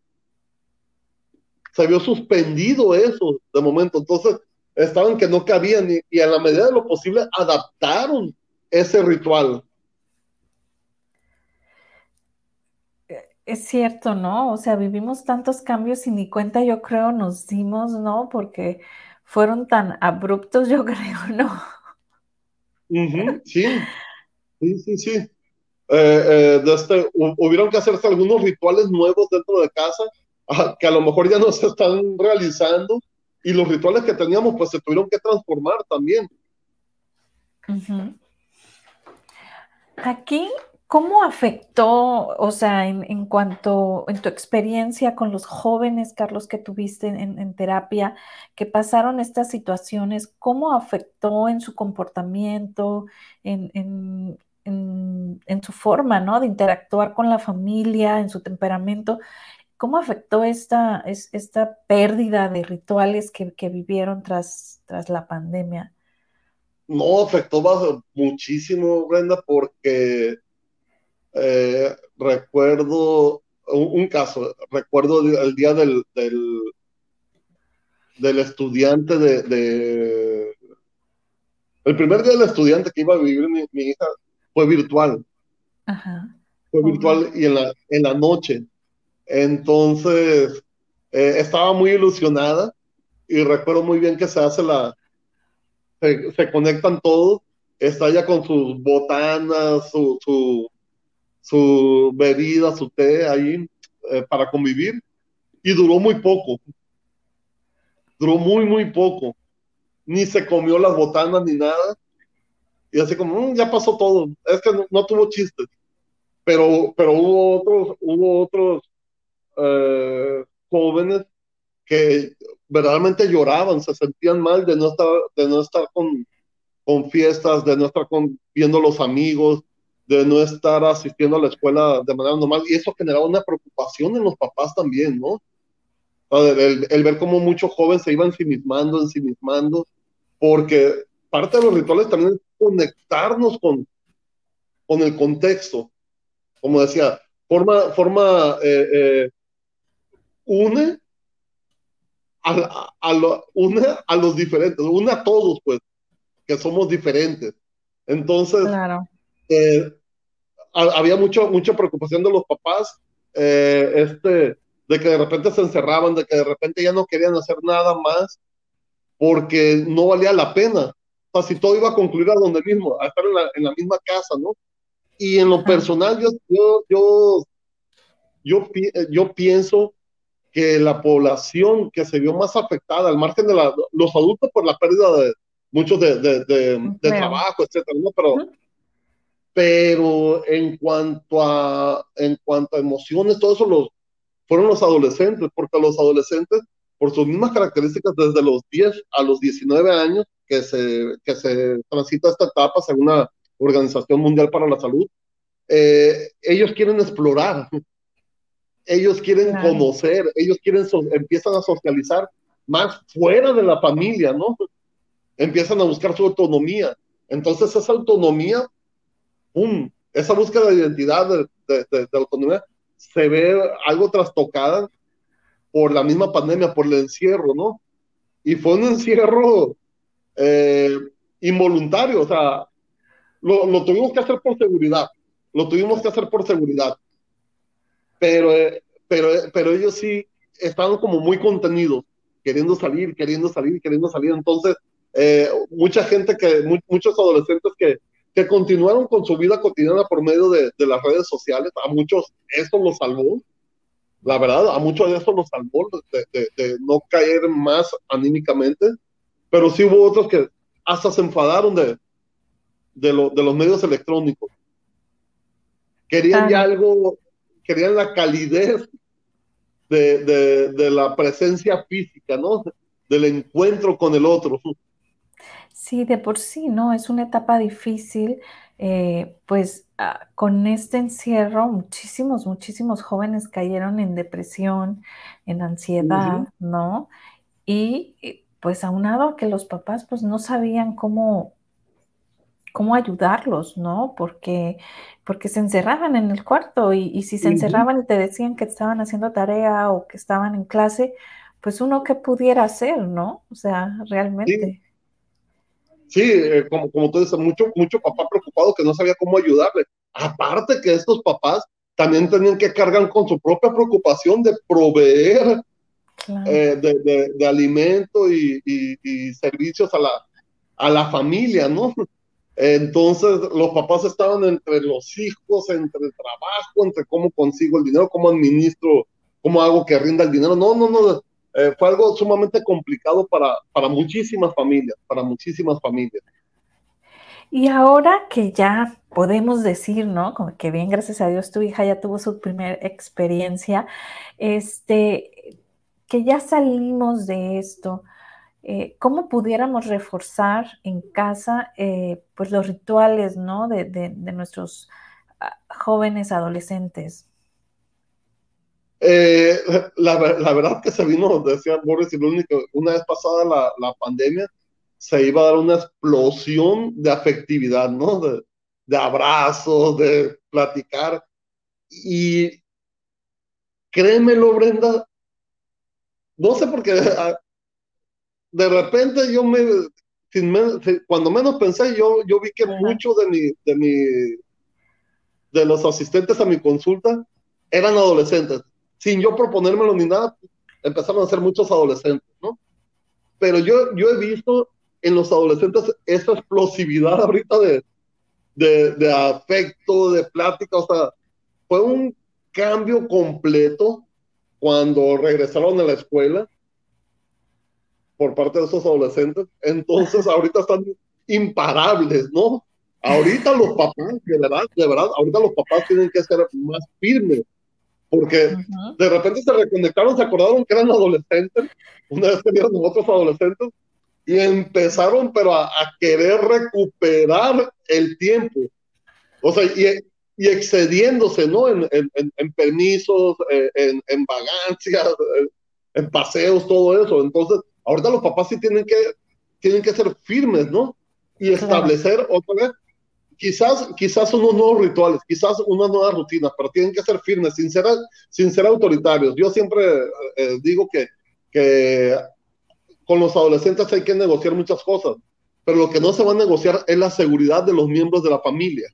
se vio suspendido eso de momento. Entonces, estaban que no cabían y, y a la medida de lo posible adaptaron ese ritual. Es cierto, ¿no? O sea, vivimos tantos cambios y ni cuenta yo creo nos dimos, ¿no? Porque fueron tan abruptos, yo creo, ¿no? Sí, sí, sí, sí. Eh, eh, este, hubieron que hacerse algunos rituales nuevos dentro de casa ah, que a lo mejor ya no se están realizando y los rituales que teníamos pues se tuvieron que transformar también. Aquí ¿Cómo afectó, o sea, en, cuanto, en tu experiencia con los jóvenes, Carlos, que tuviste en, terapia, que pasaron estas situaciones, cómo afectó en su comportamiento, en, su forma, ¿no? De interactuar con la familia, en su temperamento? ¿Cómo afectó esta, esta pérdida de rituales que, que vivieron tras, tras la pandemia? No, afectó muchísimo, Brenda, porque eh, recuerdo un, caso, recuerdo el día del, del, estudiante de, El primer día del estudiante que iba a vivir mi, hija fue virtual. Fue virtual y en la, en la noche. Entonces, eh, estaba muy ilusionada y recuerdo muy bien que se hace la... Se, se conectan todos, está ella con sus botanas, su, su su bebida, su té ahí eh, para convivir y duró muy poco. Duró muy, muy poco. Ni se comió las botanas ni nada. Y así como, mm, ya pasó todo. Es que no, tuvo chistes. Pero, pero hubo otros, hubo otros eh, jóvenes que verdaderamente lloraban, se sentían mal de no estar, de no estar con, con fiestas, de no estar con, viendo los amigos, de no estar asistiendo a la escuela de manera normal y eso generaba una preocupación en los papás también, ¿no? El, el, ver cómo muchos jóvenes se iban ensimismando, ensimismando, porque parte de los rituales también es conectarnos con, con el contexto. Como decía, forma, forma eh, eh, une, a, a, une a los diferentes, une a todos, pues, que somos diferentes. Entonces, claro. Eh, había mucho, mucha preocupación de los papás, eh, este, de que de repente se encerraban, de que de repente ya no querían hacer nada más porque no valía la pena. O sea, si todo iba a concluir a donde mismo, a estar en la, en la misma casa, ¿no? Y en lo personal, yo, yo, yo, yo, yo pienso que la población que se vio más afectada, al margen de la, los adultos por la pérdida de muchos de, de, de, trabajo, etcétera, ¿no? Pero, pero en cuanto a, en cuanto a emociones, todo eso los, fueron los adolescentes, porque los adolescentes, por sus mismas características, desde los 10 a los 19 años, que se, que se transita esta etapa según la Organización Mundial para la Salud, eh, ellos quieren explorar, ellos quieren conocer, ellos quieren, empiezan a socializar más fuera de la familia, ¿no? Empiezan a buscar su autonomía. Entonces esa autonomía esa búsqueda de identidad, de, autonomía, se ve algo trastocada por la misma pandemia, por el encierro, ¿no? Y fue un encierro eh, involuntario, o sea, lo, tuvimos que hacer por seguridad, lo tuvimos que hacer por seguridad, pero, eh, pero, pero ellos sí estaban como muy contenidos, queriendo salir, queriendo salir, queriendo salir, entonces eh, mucha gente que, muchos adolescentes que, que continuaron con su vida cotidiana por medio de, las redes sociales. A muchos esto los salvó, la verdad, a muchos de eso los salvó de, no caer más anímicamente, pero sí hubo otros que hasta se enfadaron de, de, los medios electrónicos. Querían ya algo, querían la calidez de, de, la presencia física, ¿no? Del encuentro con el otro. Sí, de por sí, ¿no? Es una etapa difícil. Eh, pues ah, con este encierro, muchísimos, muchísimos jóvenes cayeron en depresión, en ansiedad, ¿no? Y pues aunado a que los papás pues no sabían cómo, cómo ayudarlos, ¿no? Porque, porque se encerraban en el cuarto y, si se encerraban y te decían que estaban haciendo tarea o que estaban en clase, pues uno qué pudiera hacer, ¿no? O sea, realmente. Sí, eh, como, como tú dices, mucho, mucho papá preocupado que no sabía cómo ayudarle. Aparte que estos papás también tenían que cargar con su propia preocupación de proveer eh, de, de, alimento y, y, servicios a la, a la familia, ¿no? Entonces los papás estaban entre los hijos, entre el trabajo, entre cómo consigo el dinero, cómo administro, cómo hago que rinda el dinero. No, no, no. Eh, fue algo sumamente complicado para, para muchísimas familias, para muchísimas familias. Y ahora que ya podemos decir, ¿no? Como que bien, gracias a Dios, tu hija ya tuvo su primera experiencia, este, que ya salimos de esto, eh, ¿cómo pudiéramos reforzar en casa eh, pues los rituales ¿no? de, nuestros ah, jóvenes adolescentes? Eh, la, verdad que se vino, decía Boris, y lo único, una vez pasada la, la, pandemia, se iba a dar una explosión de afectividad, ¿no? De, de abrazos, de platicar. Y créemelo, Brenda, no sé por qué de repente yo me, cuando menos pensé, yo, yo vi que muchos de mi, de mi, de los asistentes a mi consulta eran adolescentes. Sin yo proponérmelo ni nada, empezaron a ser muchos adolescentes, ¿no? Pero yo, yo he visto en los adolescentes esa explosividad ahorita de, de, de afecto, de plática, o sea, fue un cambio completo cuando regresaron a la escuela por parte de esos adolescentes. Entonces, ahorita están imparables, ¿no? Ahorita los papás, de verdad, de verdad, ahorita los papás tienen que ser más firmes, porque de repente se reconectaron, se acordaron que eran adolescentes, una vez que vieron otros adolescentes, y empezaron, pero a, querer recuperar el tiempo. O sea, y, y excediéndose, ¿no? En, en, en permisos, eh, en, en vagancias, en paseos, todo eso. Entonces, Ahorita los papás sí tienen que, tienen que ser firmes, ¿no? Y establecer otra vez, quizás, quizás unos nuevos rituales, quizás unas nuevas rutinas, pero tienen que ser firmes, sin ser, sin ser autoritarios. Yo siempre eh, digo que, que con los adolescentes hay que negociar muchas cosas, pero lo que no se va a negociar es la seguridad de los miembros de la familia.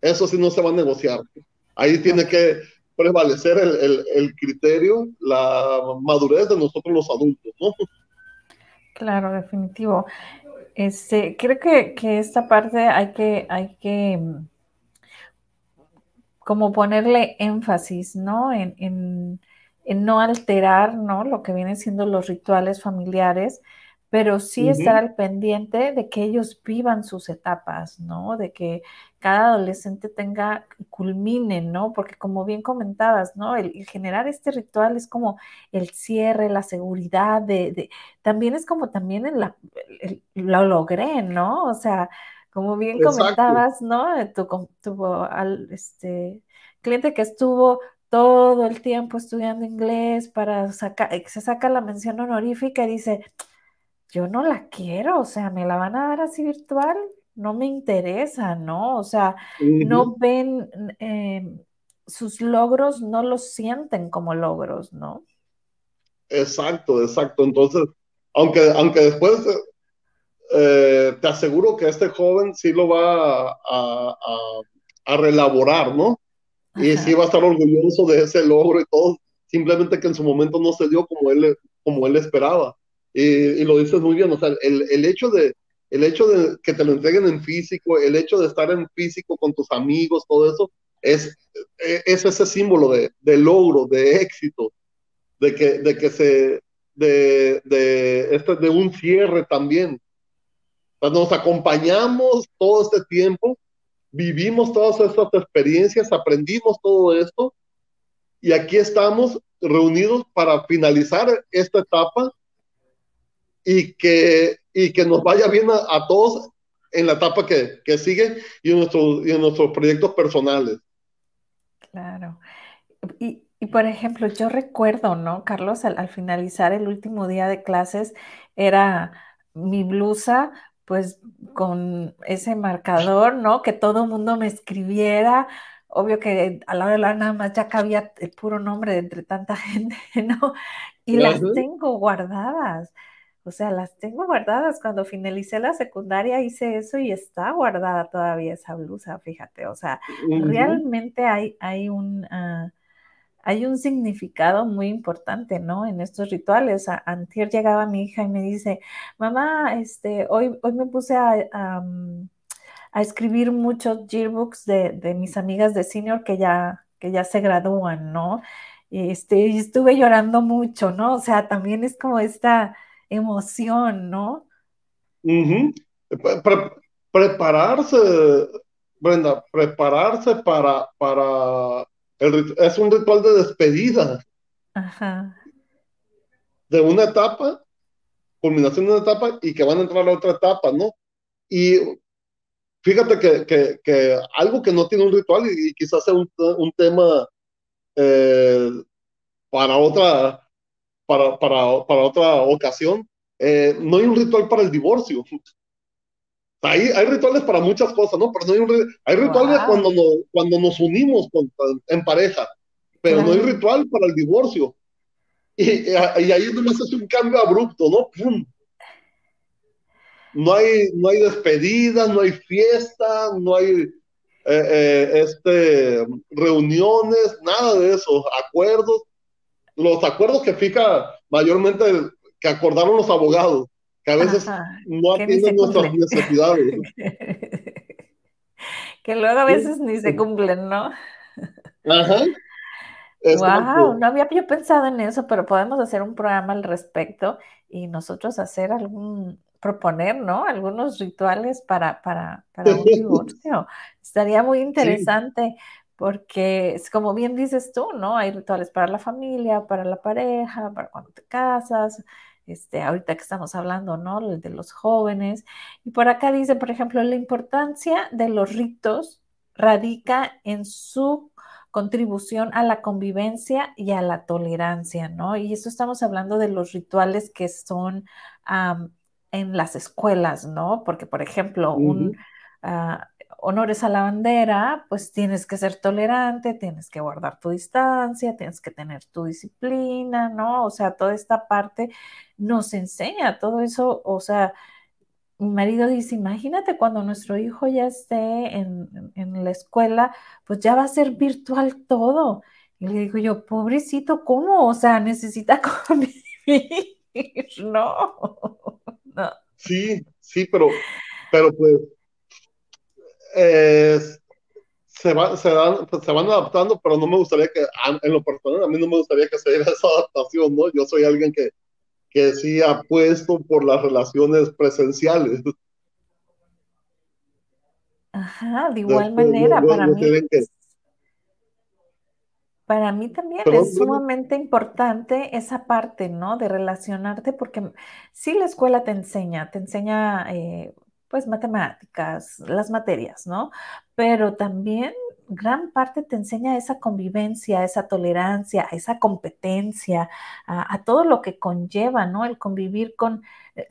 Eso sí no se va a negociar. Ahí tiene que prevalecer el, el, el, criterio, la madurez de nosotros los adultos, ¿no? Claro, definitivo. Este, creo que, que esta parte hay que, hay que mm, como ponerle énfasis, ¿no? En, en, en, no alterar, ¿no? Lo que vienen siendo los rituales familiares, pero sí estar al pendiente de que ellos vivan sus etapas, ¿no? De que cada adolescente tenga, culmine, ¿no? Porque como bien comentabas, ¿no? El, generar este ritual es como el cierre, la seguridad, de, también es como también en la, lo logré, ¿no? O sea, como bien comentabas, ¿no? Tu, tu al, este, cliente que estuvo todo el tiempo estudiando inglés para sacar, se saca la mención honorífica y dice, yo no la quiero, o sea, me la van a dar así virtual, no me interesa, ¿no? O sea, no ven em, sus logros, no los sienten como logros, ¿no? Exacto, exacto. Entonces, aunque, aunque después eh, te aseguro que este joven sí lo va a, a, a, relaborar, ¿no? Y sí va a estar orgulloso de ese logro y todo, simplemente que en su momento no se dio como él, como él esperaba y lo dices muy bien, o sea, el, el, hecho de, el hecho de que te lo entreguen en físico, el hecho de estar en físico con tus amigos, todo eso, es, e, es ese símbolo de, de logro, de éxito, de que, de que se, de, de, este, de un cierre también. Sea, nos acompañamos todo este tiempo, vivimos todas estas experiencias, aprendimos todo esto, y aquí estamos reunidos para finalizar esta etapa y que, y que nos vaya bien a, todos en la etapa que, que sigue y en, nuestro, y en nuestros proyectos personales. Claro. Y, y, por ejemplo, yo recuerdo, ¿no, Carlos? Al, al, finalizar el último día de clases, era mi blusa, pues con ese marcador, ¿no? Que todo el mundo me escribiera. Obvio que a la hora de la nada más ya cabía el puro nombre de entre tanta gente, ¿no? Y las tengo guardadas. O sea, las tengo guardadas. Cuando finalicé la secundaria hice eso y está guardada todavía esa blusa, fíjate. O sea, realmente hay, hay un... Uh, hay un significado muy importante, ¿no? En estos rituales. A, antier llegaba mi hija y me dice, mamá, este, hoy, hoy me puse a, a, mm, escribir muchos yearbooks de, de, mis amigas de senior que ya, que ya se gradúan, ¿no? Este, y estuve llorando mucho, ¿no? O sea, también es como esta emoción, ¿no? prepararse, Brenda, prepararse para, para es un ritual de despedida. De una etapa, culminación de una etapa y que van a entrar a otra etapa, ¿no? Y fíjate que, algo que no tiene un ritual y, quizás sea un, tema eh, para otra para, para, para otra ocasión, eh, no hay un ritual para el divorcio. Hay, hay rituales para muchas cosas, ¿no? Pero no hay, un, hay rituales cuando, nos, cuando nos unimos con, en pareja, pero no hay ritual para el divorcio. Y, y, ahí nomás es un cambio abrupto, ¿no? ¡Pum! No hay, no hay despedida, no hay fiesta, no hay eh, eh, este, reuniones, nada de eso, acuerdos. Los acuerdos que fija mayormente que acordaron los abogados que a veces no atienden nuestras necesidades. que luego a veces ni se cumplen, ¿no? Ajá. wow, no había yo pensado en eso, pero podemos hacer un programa al respecto y nosotros hacer algún, proponer, ¿no? Algunos rituales para, para, para un divorcio. Estaría muy interesante. Porque es como bien dices tú, ¿no? Hay rituales para la familia, para la pareja, para cuando te casas, este, ahorita que estamos hablando, ¿no? De los jóvenes. Y por acá dice, por ejemplo, la importancia de los ritos radica en su contribución a la convivencia y a la tolerancia, ¿no? Y eso estamos hablando de los rituales que son en las escuelas, ¿no? Porque, por ejemplo, un... Ah, honores a la bandera, pues tienes que ser tolerante, tienes que guardar tu distancia, tienes que tener tu disciplina, ¿no? O sea, toda esta parte nos enseña todo eso, o sea, mi marido dice, imagínate cuando nuestro hijo ya esté en, la escuela, pues ya va a ser virtual todo. Y le digo yo, pobrecito, ¿cómo? O sea, necesita convivir, no, no. Sí, sí, pero, pero pues eh, se, va, se, dan, se, van adaptando, pero no me gustaría que, en lo personal, a mí no me gustaría que se diera esa adaptación, ¿no? Yo soy alguien que, que sí apuesto por las relaciones presenciales. Ajá, de igual manera, para mí. Para mí también es sumamente importante esa parte, ¿no? De relacionarte, porque sí la escuela te enseña, te enseña eh, pues matemáticas, las materias, ¿no? Pero también gran parte te enseña esa convivencia, esa tolerancia, esa competencia, a, todo lo que conlleva, ¿no? El convivir con, eh,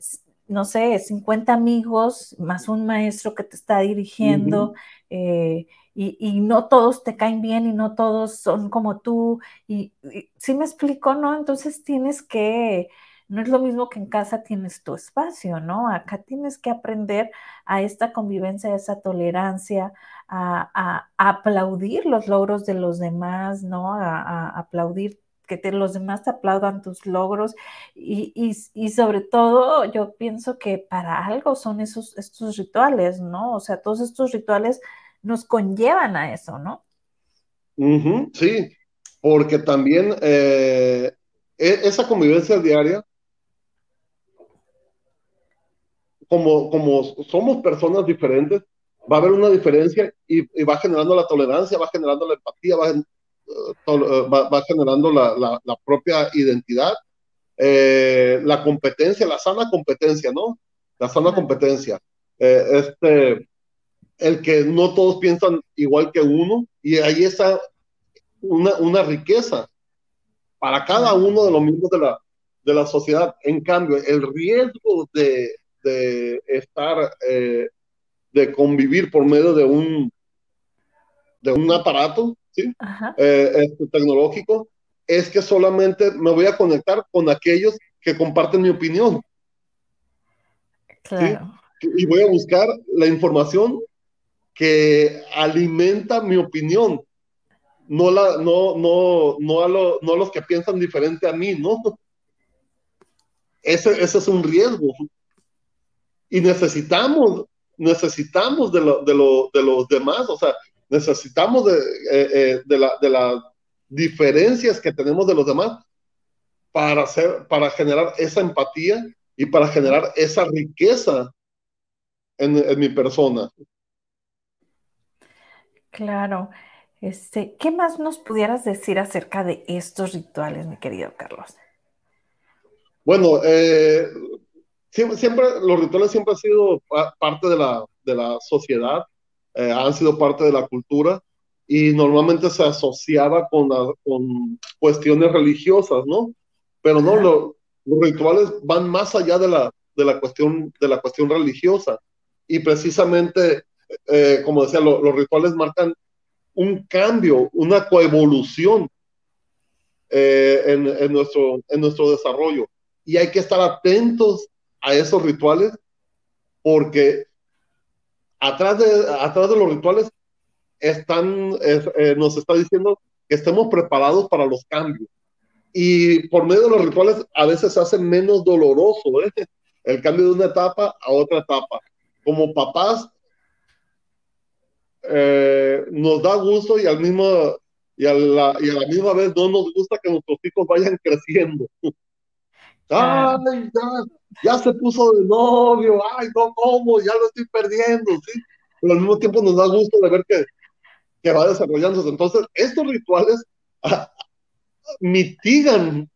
no sé, 50 amigos más un maestro que te está dirigiendo. Eh, y, no todos te caen bien y no todos son como tú. Y, y sí me explico, ¿no? Entonces tienes que no es lo mismo que en casa tienes tu espacio, ¿no? Acá tienes que aprender a esta convivencia, a esa tolerancia, a, aplaudir los logros de los demás, ¿no? A, aplaudir que los demás te aplaudan tus logros y, sobre todo yo pienso que para algo son esos estos rituales, ¿no? O sea, todos estos rituales nos conllevan a eso, ¿no? sí, porque también eh, e, esa convivencia diaria como, como somos personas diferentes, va a haber una diferencia y, va generando la tolerancia, va generando la empatía, va, va, generando la, la, propia identidad, la competencia, la sana competencia, ¿no? La sana competencia. este, el que no todos piensan igual que uno, y ahí está una, una riqueza para cada uno de los miembros de la, de la sociedad. En cambio, el riesgo de, de estar, eh, de convivir por medio de un, de un aparato ¿sí? Eh, este, tecnológico, es que solamente me voy a conectar con aquellos que comparten mi opinión. Claro. Y voy a buscar la información que alimenta mi opinión, no, la, no, no, no, a no a los que piensan diferente a mí, ¿no? Ese, ese es un riesgo. Y necesitamos, necesitamos de, lo, de, lo, de los demás, o sea, necesitamos de, eh, eh, de, la, de las diferencias que tenemos de los demás para, hacer, para generar esa empatía y para generar esa riqueza en, en mi persona. Claro. Este, ¿qué más nos pudieras decir acerca de estos rituales, mi querido Carlos? Bueno, eh, siempre, los rituales siempre han sido parte de la, de la sociedad, eh, han sido parte de la cultura y normalmente se asociaba con, con cuestiones religiosas, ¿no? Pero no, los rituales van más allá de la, de la, cuestión, de la cuestión religiosa y precisamente eh, como decía, los rituales marcan un cambio, una coevolución eh, en, nuestro, en nuestro desarrollo. Y hay que estar atentos a esos rituales porque atrás de, atrás de los rituales están, eh, nos está diciendo que estemos preparados para los cambios. Y por medio de los rituales a veces se hace menos doloroso el cambio de una etapa a otra etapa. Como papás eh, nos da gusto y al mismo y a, la, y a la misma vez no nos gusta que nuestros hijos vayan creciendo. Ay, ya, se puso de novio, ay, no, ¿cómo? Ya lo estoy perdiendo, ¿sí? Pero al mismo tiempo nos da gusto de ver que, que va desarrollándose. Entonces, estos rituales ah, mitigan,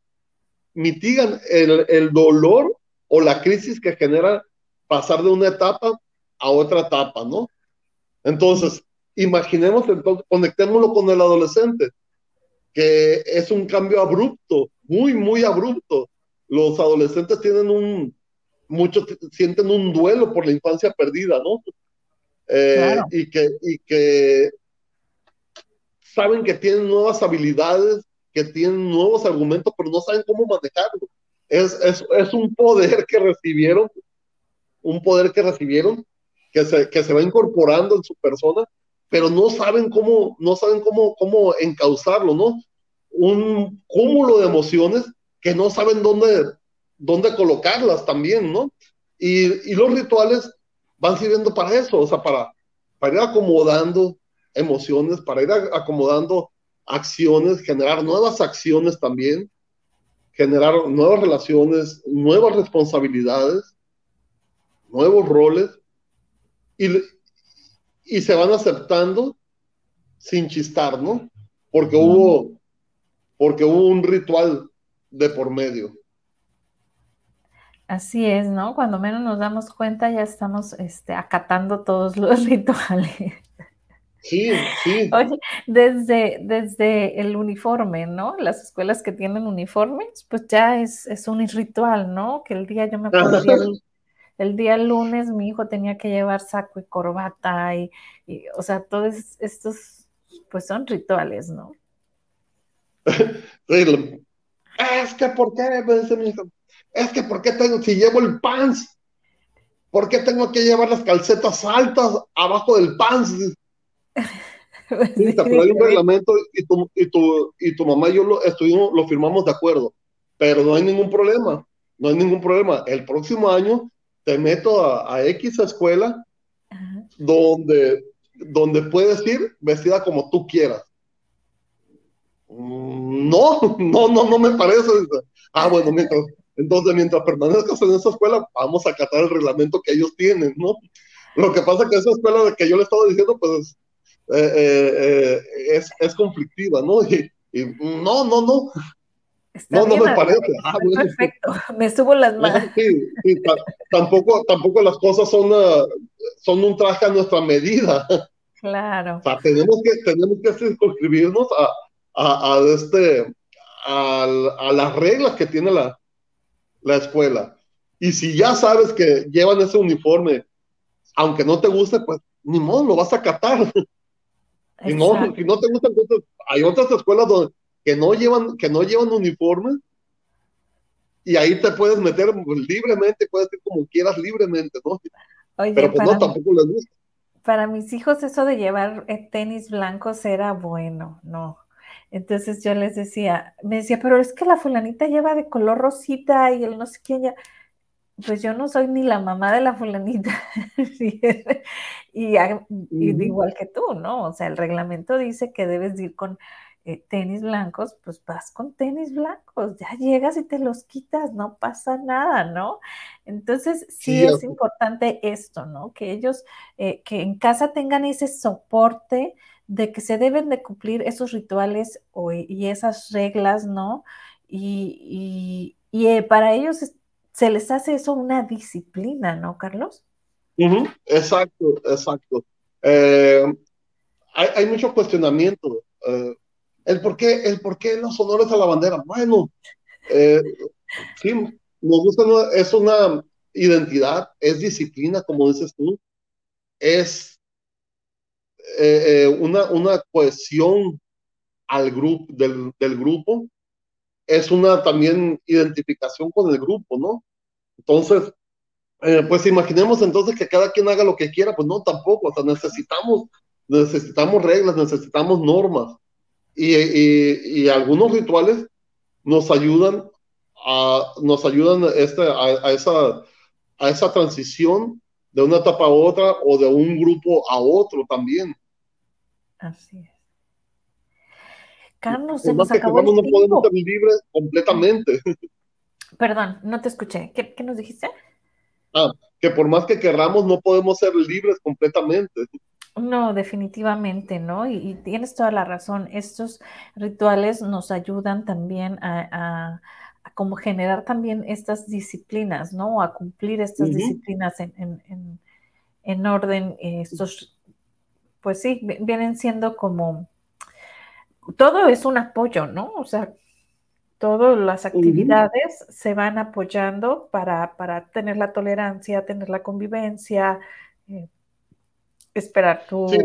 mitigan el, el dolor o la crisis que genera pasar de una etapa a otra etapa, ¿no? Entonces, imaginemos, entonces, conectémoslo con el adolescente, que es un cambio abrupto, muy, muy abrupto. Los adolescentes tienen un, muchos sienten un duelo por la infancia perdida, ¿no? Eh, y, que, y que saben que tienen nuevas habilidades, que tienen nuevos argumentos, pero no saben cómo manejarlo. Es, es, es un poder que recibieron, un poder que recibieron que se, que se va incorporando en su persona, pero no saben cómo, no saben cómo, cómo encauzarlo, ¿no? Un cúmulo de emociones que no saben dónde, dónde colocarlas también, ¿no? Y, y los rituales van sirviendo para eso, o sea, para, para ir acomodando emociones, para ir acomodando acciones, generar nuevas acciones también, generar nuevas relaciones, nuevas responsabilidades, nuevos roles, y, se van aceptando sin chistar, ¿no? Porque hubo, porque hubo un ritual de por medio. Así es, ¿no? Cuando menos nos damos cuenta ya estamos este, acatando todos los rituales. Sí, sí. Oye, desde, desde el uniforme, ¿no? Las escuelas que tienen uniformes, pues ya es, es un ritual, ¿no? Que el día yo me pondría el, el día lunes mi hijo tenía que llevar saco y corbata y, o sea, todos estos, pues son rituales, ¿no? es que, ¿por qué? Me dice mi hijo, es que, ¿por qué tengo, si llevo el pants, ¿por qué tengo que llevar las calcetas altas abajo del pants? sí, pero hay un reglamento y tu, y tu, y tu mamá y yo lo, estuvimos, lo firmamos de acuerdo, pero no hay ningún problema, no hay ningún problema. El próximo año te meto a, X escuela donde, donde puedes ir vestida como tú quieras. Mm, no, no, no, no me parece. Ah, bueno, mientras, entonces mientras permanezcas en esa escuela, vamos a acatar el reglamento que ellos tienen, ¿no? Lo que pasa es que esa escuela de que yo le estaba diciendo, pues eh, eh, es, es, conflictiva, ¿no? Y, no, no, no. no, no me parece. Ah, perfecto, me subo las manos. Sí, sí, tampoco, tampoco las cosas son, uh, son un traje a nuestra medida. Claro. O sea, tenemos que, tenemos que circunscribirnos a, a, a este, a, a, las reglas que tiene la, la escuela. Y si ya sabes que llevan ese uniforme, aunque no te guste, pues ni modo, lo vas a catar. Y no, si no te gusta, entonces hay otras escuelas donde, que no llevan, que no llevan uniforme y ahí te puedes meter libremente, puedes ir como quieras libremente, ¿no? Pero pues no, tampoco les gusta. Para mis hijos eso de llevar eh, tenis blancos era bueno, no. Entonces yo les decía, me decía, pero es que la fulanita lleva de color rosita y el no sé quién ya pues yo no soy ni la mamá de la fulanita, y, igual que tú, ¿no? O sea, el reglamento dice que debes ir con eh, tenis blancos, pues vas con tenis blancos, ya llegas y te los quitas, no pasa nada, ¿no? Entonces, sí, es importante esto, ¿no? Que ellos, eh, que en casa tengan ese soporte de que se deben de cumplir esos rituales y esas reglas, ¿no? Y, y, eh, para ellos se les hace eso una disciplina, ¿no, Carlos? Exacto, exacto. Eh, hay, mucho cuestionamiento. Eh, el, por qué, el por qué los honores a la bandera. Bueno, eh, sí, nos gusta, es una identidad, es disciplina, como dices tú, es una, una cohesión al grupo, del, del grupo, es una también identificación con el grupo, ¿no? Entonces, eh, pues imaginemos entonces que cada quien haga lo que quiera, pues no, tampoco, o sea, necesitamos, necesitamos reglas, necesitamos normas. Y, y, y algunos rituales nos ayudan a, nos ayudan este, a, a, esa, a esa transición de una etapa a otra o de un grupo a otro también. Así es. Carlos, se nos acabó el no podemos ser libres completamente. Perdón, no te escuché. ¿Qué, ¿Qué, nos dijiste? Ah, que por más que querramos, no podemos ser libres completamente. No, definitivamente, ¿no? Y, y tienes toda la razón. Estos rituales nos ayudan también a, como generar también estas disciplinas, ¿no? A cumplir estas uh -huh. disciplinas en, en, en, en orden. Estos, pues sí, vienen siendo como todo es un apoyo, ¿no? O sea, todas las actividades uh -huh. se van apoyando para, para, tener la tolerancia, tener la convivencia, eh, esperar tu... Sí.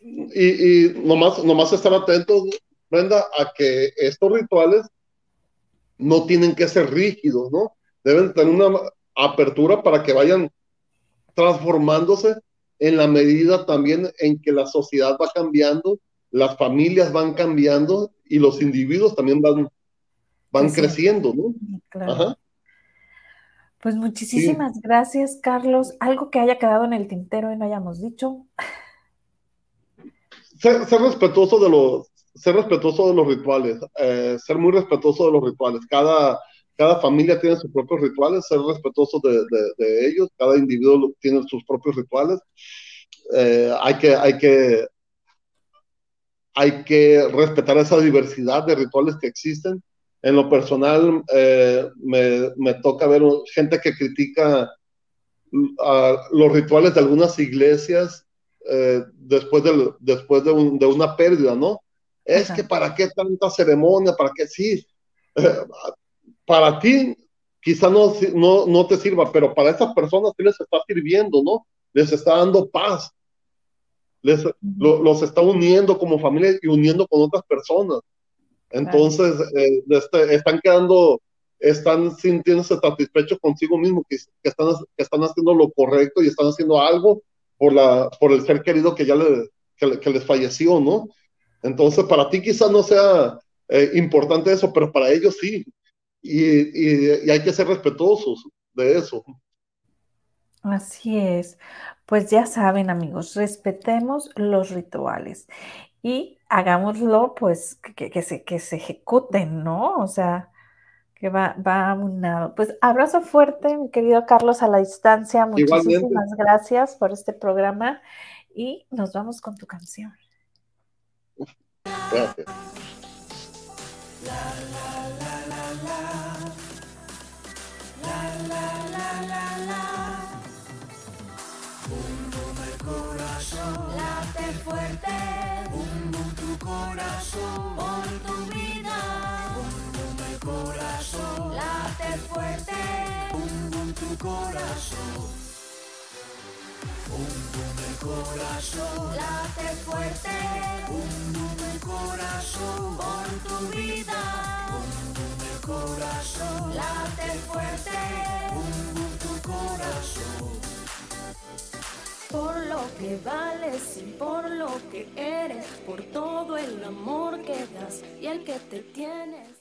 Y, y nomás, nomás estar atentos, Brenda, a que estos rituales no tienen que ser rígidos, ¿no? Deben tener una apertura para que vayan transformándose en la medida también en que la sociedad va cambiando las familias van cambiando y los individuos también van, van sí. creciendo, ¿no? Claro. Ajá. Pues muchísimas sí. gracias, Carlos. ¿Algo que haya quedado en el tintero y no hayamos dicho? Ser, ser respetuoso de los, ser respetuoso de los rituales, eh, ser muy respetuoso de los rituales. Cada, cada familia tiene sus propios rituales, ser respetuoso de, de, de ellos, cada individuo tiene sus propios rituales. Eh, hay, que, hay que hay que respetar esa diversidad de rituales que existen. En lo personal, eh, me, me, toca ver gente que critica uh, los rituales de algunas iglesias eh, después, del, después de, un, de, una pérdida, ¿no? Es Ajá. que para qué tanta ceremonia, para qué sí. Para ti quizá no, no, no te sirva, pero para esas personas sí les está sirviendo, ¿no? Les está dando paz les, lo, los está uniendo como familia y uniendo con otras personas. Entonces, eh, este, están quedando, están sintiéndose satisfechos consigo mismo, que, que, están, que están haciendo lo correcto y están haciendo algo por, la, por el ser querido que ya le, que, que les falleció, ¿no? Entonces, para ti quizás no sea eh, importante eso, pero para ellos sí. Y, y, y hay que ser respetuosos de eso. Así es. Pues ya saben, amigos, respetemos los rituales y hagámoslo, pues, que, que, se, que se ejecuten, ¿no? O sea, que va, va a un lado. Pues abrazo fuerte, mi querido Carlos, a la distancia. Muchísimas Igualmente. gracias por este programa y nos vamos con tu canción. Gracias. Late fuerte, Bum bum tu corazón, por tu vida. bum bum el corazón, Late fuerte, bum bum tu corazón. Bum bum el corazón, late fuerte, bum bum el corazón, por tu vida. Corazón, Late fuerte, tu corazón. por lo que vales y por lo que eres, por todo el amor que das y el que te tienes.